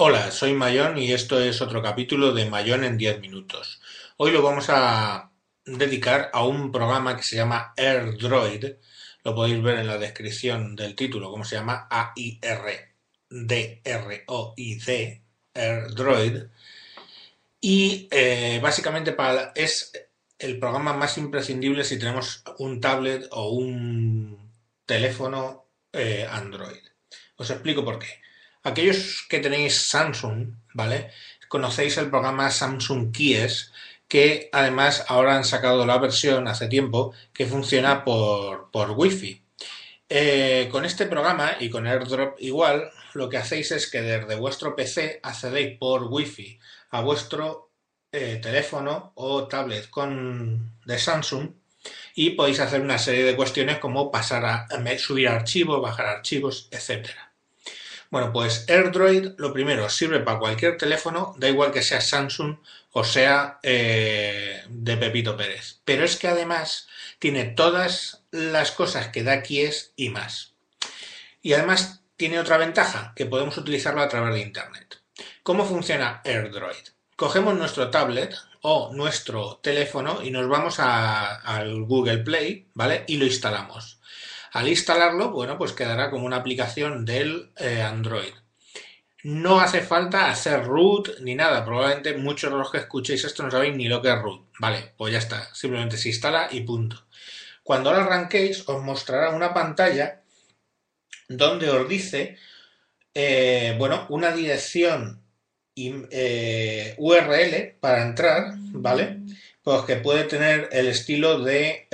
Hola, soy Mayón y esto es otro capítulo de Mayón en 10 minutos. Hoy lo vamos a dedicar a un programa que se llama AirDroid. Lo podéis ver en la descripción del título, cómo se llama A-I-R-D-R-O-I-D, AirDroid. Y eh, básicamente es el programa más imprescindible si tenemos un tablet o un teléfono eh, Android. Os explico por qué. Aquellos que tenéis Samsung, ¿vale? Conocéis el programa Samsung Kies, que además ahora han sacado la versión hace tiempo que funciona por, por Wi-Fi. Eh, con este programa y con AirDrop igual, lo que hacéis es que desde vuestro PC accedéis por Wi-Fi a vuestro eh, teléfono o tablet con, de Samsung y podéis hacer una serie de cuestiones como pasar a subir archivos, bajar archivos, etcétera. Bueno, pues AirDroid, lo primero, sirve para cualquier teléfono, da igual que sea Samsung o sea eh, de Pepito Pérez. Pero es que además tiene todas las cosas que da Kies y más. Y además tiene otra ventaja, que podemos utilizarlo a través de Internet. ¿Cómo funciona AirDroid? Cogemos nuestro tablet o nuestro teléfono y nos vamos al Google Play, ¿vale? Y lo instalamos. Al instalarlo, bueno, pues quedará como una aplicación del eh, Android. No hace falta hacer root ni nada. Probablemente muchos de los que escuchéis esto no sabéis ni lo que es root. Vale, pues ya está. Simplemente se instala y punto. Cuando lo arranquéis, os mostrará una pantalla donde os dice, eh, bueno, una dirección eh, URL para entrar, ¿vale? Pues que puede tener el estilo de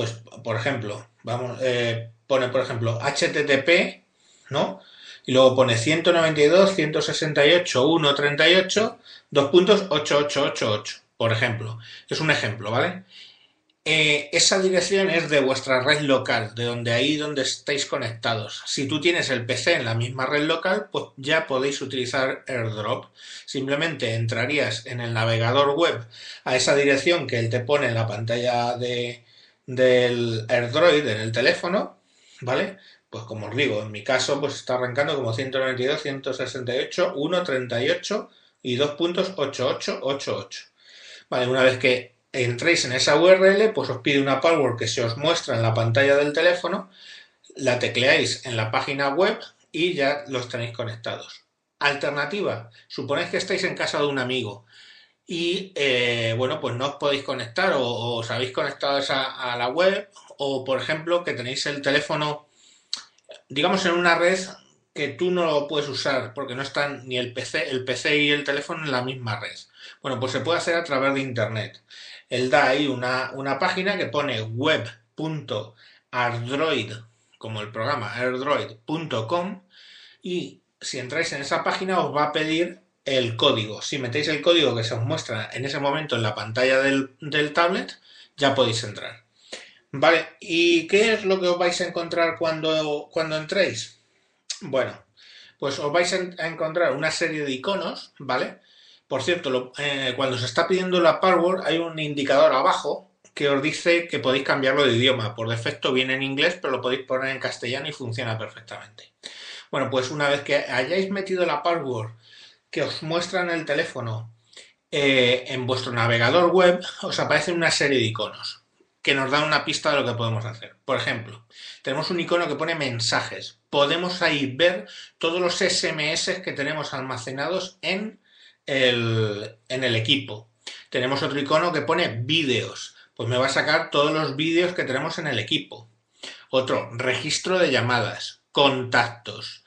pues, por ejemplo, vamos, eh, pone, por ejemplo, HTTP, ¿no? Y luego pone 192, 168, 138, 2.8888, por ejemplo. Es un ejemplo, ¿vale? Eh, esa dirección es de vuestra red local, de donde ahí donde estáis conectados. Si tú tienes el PC en la misma red local, pues ya podéis utilizar AirDrop. Simplemente entrarías en el navegador web a esa dirección que él te pone en la pantalla de, del AirDroid en el teléfono, ¿vale? Pues como os digo, en mi caso, pues está arrancando como 192, 168, 138 y 2.8888. Vale, una vez que entréis en esa URL, pues os pide una password que se os muestra en la pantalla del teléfono, la tecleáis en la página web y ya los tenéis conectados. Alternativa, suponéis que estáis en casa de un amigo y eh, bueno, pues no os podéis conectar o, os habéis conectado a, la web o por ejemplo que tenéis el teléfono, digamos en una red que tú no lo puedes usar porque no están ni el PC, el PC y el teléfono en la misma red. Bueno, pues se puede hacer a través de internet. Él da ahí una, una página que pone web.ardroid, como el programa airdroid.com, y si entráis en esa página os va a pedir el código. Si metéis el código que se os muestra en ese momento en la pantalla del, tablet, ya podéis entrar. Vale, ¿y qué es lo que os vais a encontrar cuando, cuando entréis? Bueno, pues os vais a encontrar una serie de iconos, ¿vale? Por cierto, eh, cuando se está pidiendo la password hay un indicador abajo que os dice que podéis cambiarlo de idioma. Por defecto viene en inglés, pero lo podéis poner en castellano y funciona perfectamente. Bueno, pues una vez que hayáis metido la password que os muestra en el teléfono eh, en vuestro navegador web, os aparecen una serie de iconos que nos dan una pista de lo que podemos hacer. Por ejemplo, tenemos un icono que pone mensajes. Podemos ahí ver todos los SMS que tenemos almacenados en el, en el equipo. Tenemos otro icono que pone vídeos. Pues me va a sacar todos los vídeos que tenemos en el equipo. Otro, registro de llamadas, contactos,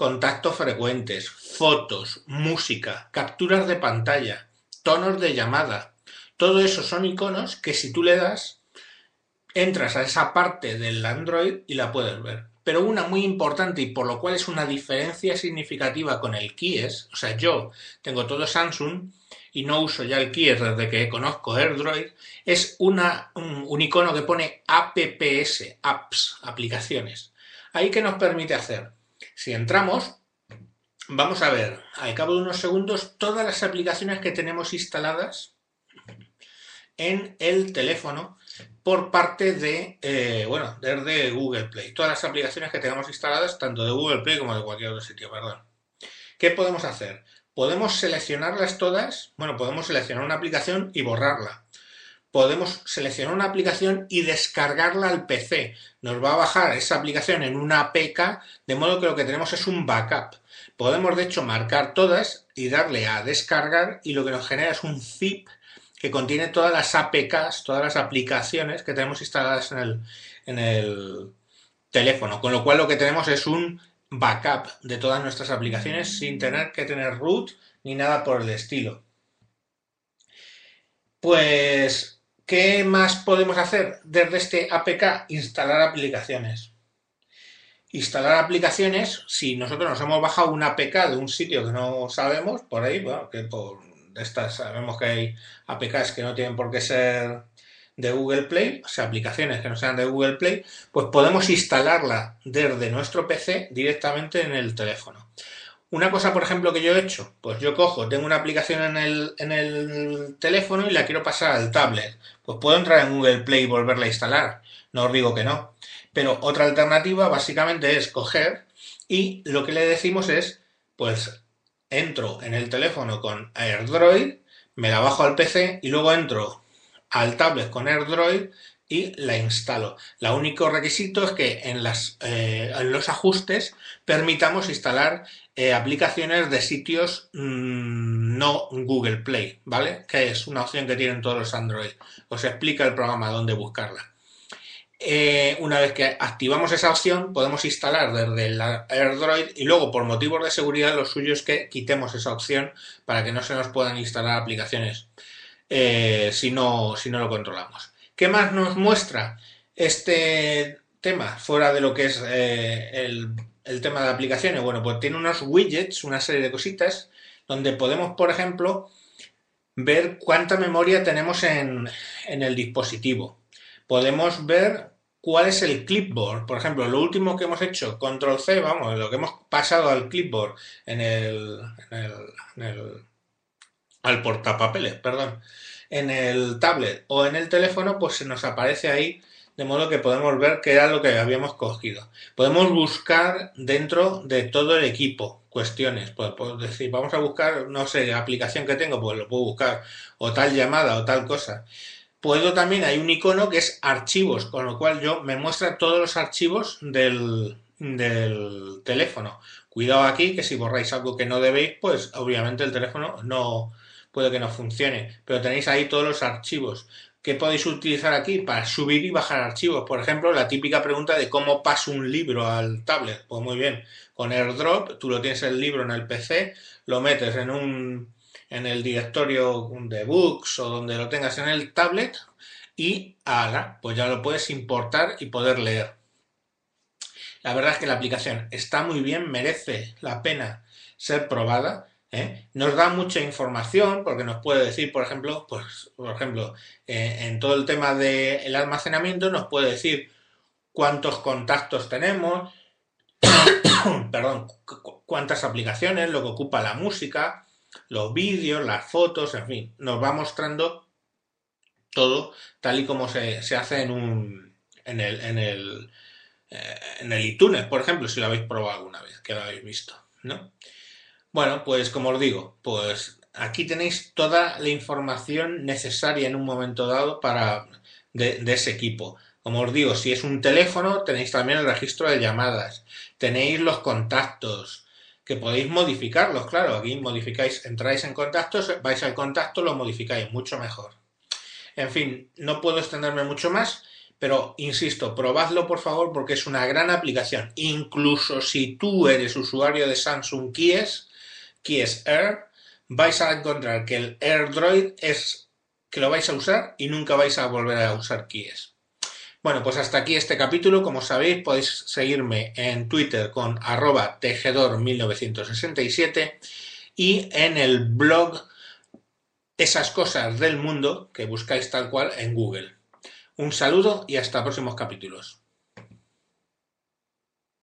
contactos frecuentes, fotos, música, capturas de pantalla, tonos de llamada. Todo eso son iconos que si tú le das, entras a esa parte del Android y la puedes ver. Pero una muy importante y por lo cual es una diferencia significativa con el Kies, o sea, yo tengo todo Samsung y no uso ya el Kies desde que conozco AirDroid, es un, un icono que pone apps, apps, aplicaciones. Ahí que nos permite hacer si entramos, vamos a ver al cabo de unos segundos todas las aplicaciones que tenemos instaladas en el teléfono por parte de, eh, bueno, desde Google Play. Todas las aplicaciones que tenemos instaladas, tanto de Google Play como de cualquier otro sitio, perdón. ¿Qué podemos hacer? Podemos seleccionarlas todas, bueno, podemos seleccionar una aplicación y borrarla. Podemos seleccionar una aplicación y descargarla al PC. Nos va a bajar esa aplicación en una APK, de modo que lo que tenemos es un backup. Podemos de hecho marcar todas y darle a descargar y lo que nos genera es un zip que contiene todas las APKs, todas las aplicaciones que tenemos instaladas en el, teléfono. Con lo cual lo que tenemos es un backup de todas nuestras aplicaciones sin tener que tener root ni nada por el estilo. Pues, ¿qué más podemos hacer desde este APK? Instalar aplicaciones. Instalar aplicaciones, si nosotros nos hemos bajado una APK de un sitio que no sabemos, por ahí, bueno, que por estas sabemos que hay APKs que no tienen por qué ser de Google Play, o sea, aplicaciones que no sean de Google Play, pues podemos instalarla desde nuestro PC directamente en el teléfono. Una cosa, por ejemplo, que yo he hecho, pues yo cojo, tengo una aplicación en el, en el teléfono y la quiero pasar al tablet. Pues puedo entrar en Google Play y volverla a instalar. No os digo que no. Pero otra alternativa básicamente es coger y lo que le decimos es, pues entro en el teléfono con AirDroid, me la bajo al PC y luego entro al tablet con AirDroid y la instalo. El único requisito es que en, eh, los ajustes permitamos instalar eh, aplicaciones de sitios mm, no Google Play, ¿vale? Que es una opción que tienen todos los Android. Os explica el programa dónde buscarla. Eh, una vez que activamos esa opción, podemos instalar desde el AirDroid y luego, por motivos de seguridad, lo suyo es que quitemos esa opción para que no se nos puedan instalar aplicaciones si, no, si no lo controlamos. ¿Qué más nos muestra este tema fuera de lo que es eh, el, tema de aplicaciones? Bueno, pues tiene unos widgets, una serie de cositas, donde podemos, por ejemplo, ver cuánta memoria tenemos en, el dispositivo. Podemos ver cuál es el clipboard. Por ejemplo, lo último que hemos hecho, control C, vamos, lo que hemos pasado al clipboard en el, en el al portapapeles, perdón, en el tablet o en el teléfono, pues se nos aparece ahí de modo que podemos ver qué era lo que habíamos cogido. Podemos buscar dentro de todo el equipo cuestiones. Pues, pues decir, vamos a buscar, no sé, aplicación que tengo, pues lo puedo buscar, o tal llamada, o tal cosa. Puedo también, hay un icono que es archivos, con lo cual yo me muestra todos los archivos del, del teléfono. Cuidado aquí, que si borráis algo que no debéis, pues obviamente el teléfono no, puede que no funcione, pero tenéis ahí todos los archivos. ¿Qué podéis utilizar aquí? Para subir y bajar archivos. Por ejemplo, la típica pregunta de cómo paso un libro al tablet. Pues muy bien, con AirDrop, tú lo tienes el libro en el PC, lo metes en un en el directorio de books o donde lo tengas en el tablet y haga, pues ya lo puedes importar y poder leer. La verdad es que la aplicación está muy bien, merece la pena ser probada ¿eh? Nos da mucha información porque nos puede decir, por ejemplo, pues, por ejemplo, eh, en todo el tema del almacenamiento nos puede decir cuántos contactos tenemos, perdón, cuántas aplicaciones, lo que ocupa la música, los vídeos, las fotos, en fin, nos va mostrando todo tal y como se, hace en un en el en el eh, en el iTunes, por ejemplo, si lo habéis probado alguna vez, que lo habéis visto, ¿no? Bueno, pues como os digo, pues aquí tenéis toda la información necesaria en un momento dado para de, ese equipo. Como os digo, si es un teléfono, tenéis también el registro de llamadas, tenéis los contactos, que podéis modificarlos, claro, aquí modificáis, entráis en contactos, vais al contacto, lo modificáis, mucho mejor. En fin, no puedo extenderme mucho más, pero insisto, probadlo por favor porque es una gran aplicación. Incluso si tú eres usuario de Samsung Kies, es Air, vais a encontrar que el AirDroid es que lo vais a usar y nunca vais a volver a usar Kies. Bueno, pues hasta aquí este capítulo. Como sabéis, podéis seguirme en Twitter con arroba tejedor1967 y en el blog Esas cosas del mundo que buscáis tal cual en Google. Un saludo y hasta próximos capítulos.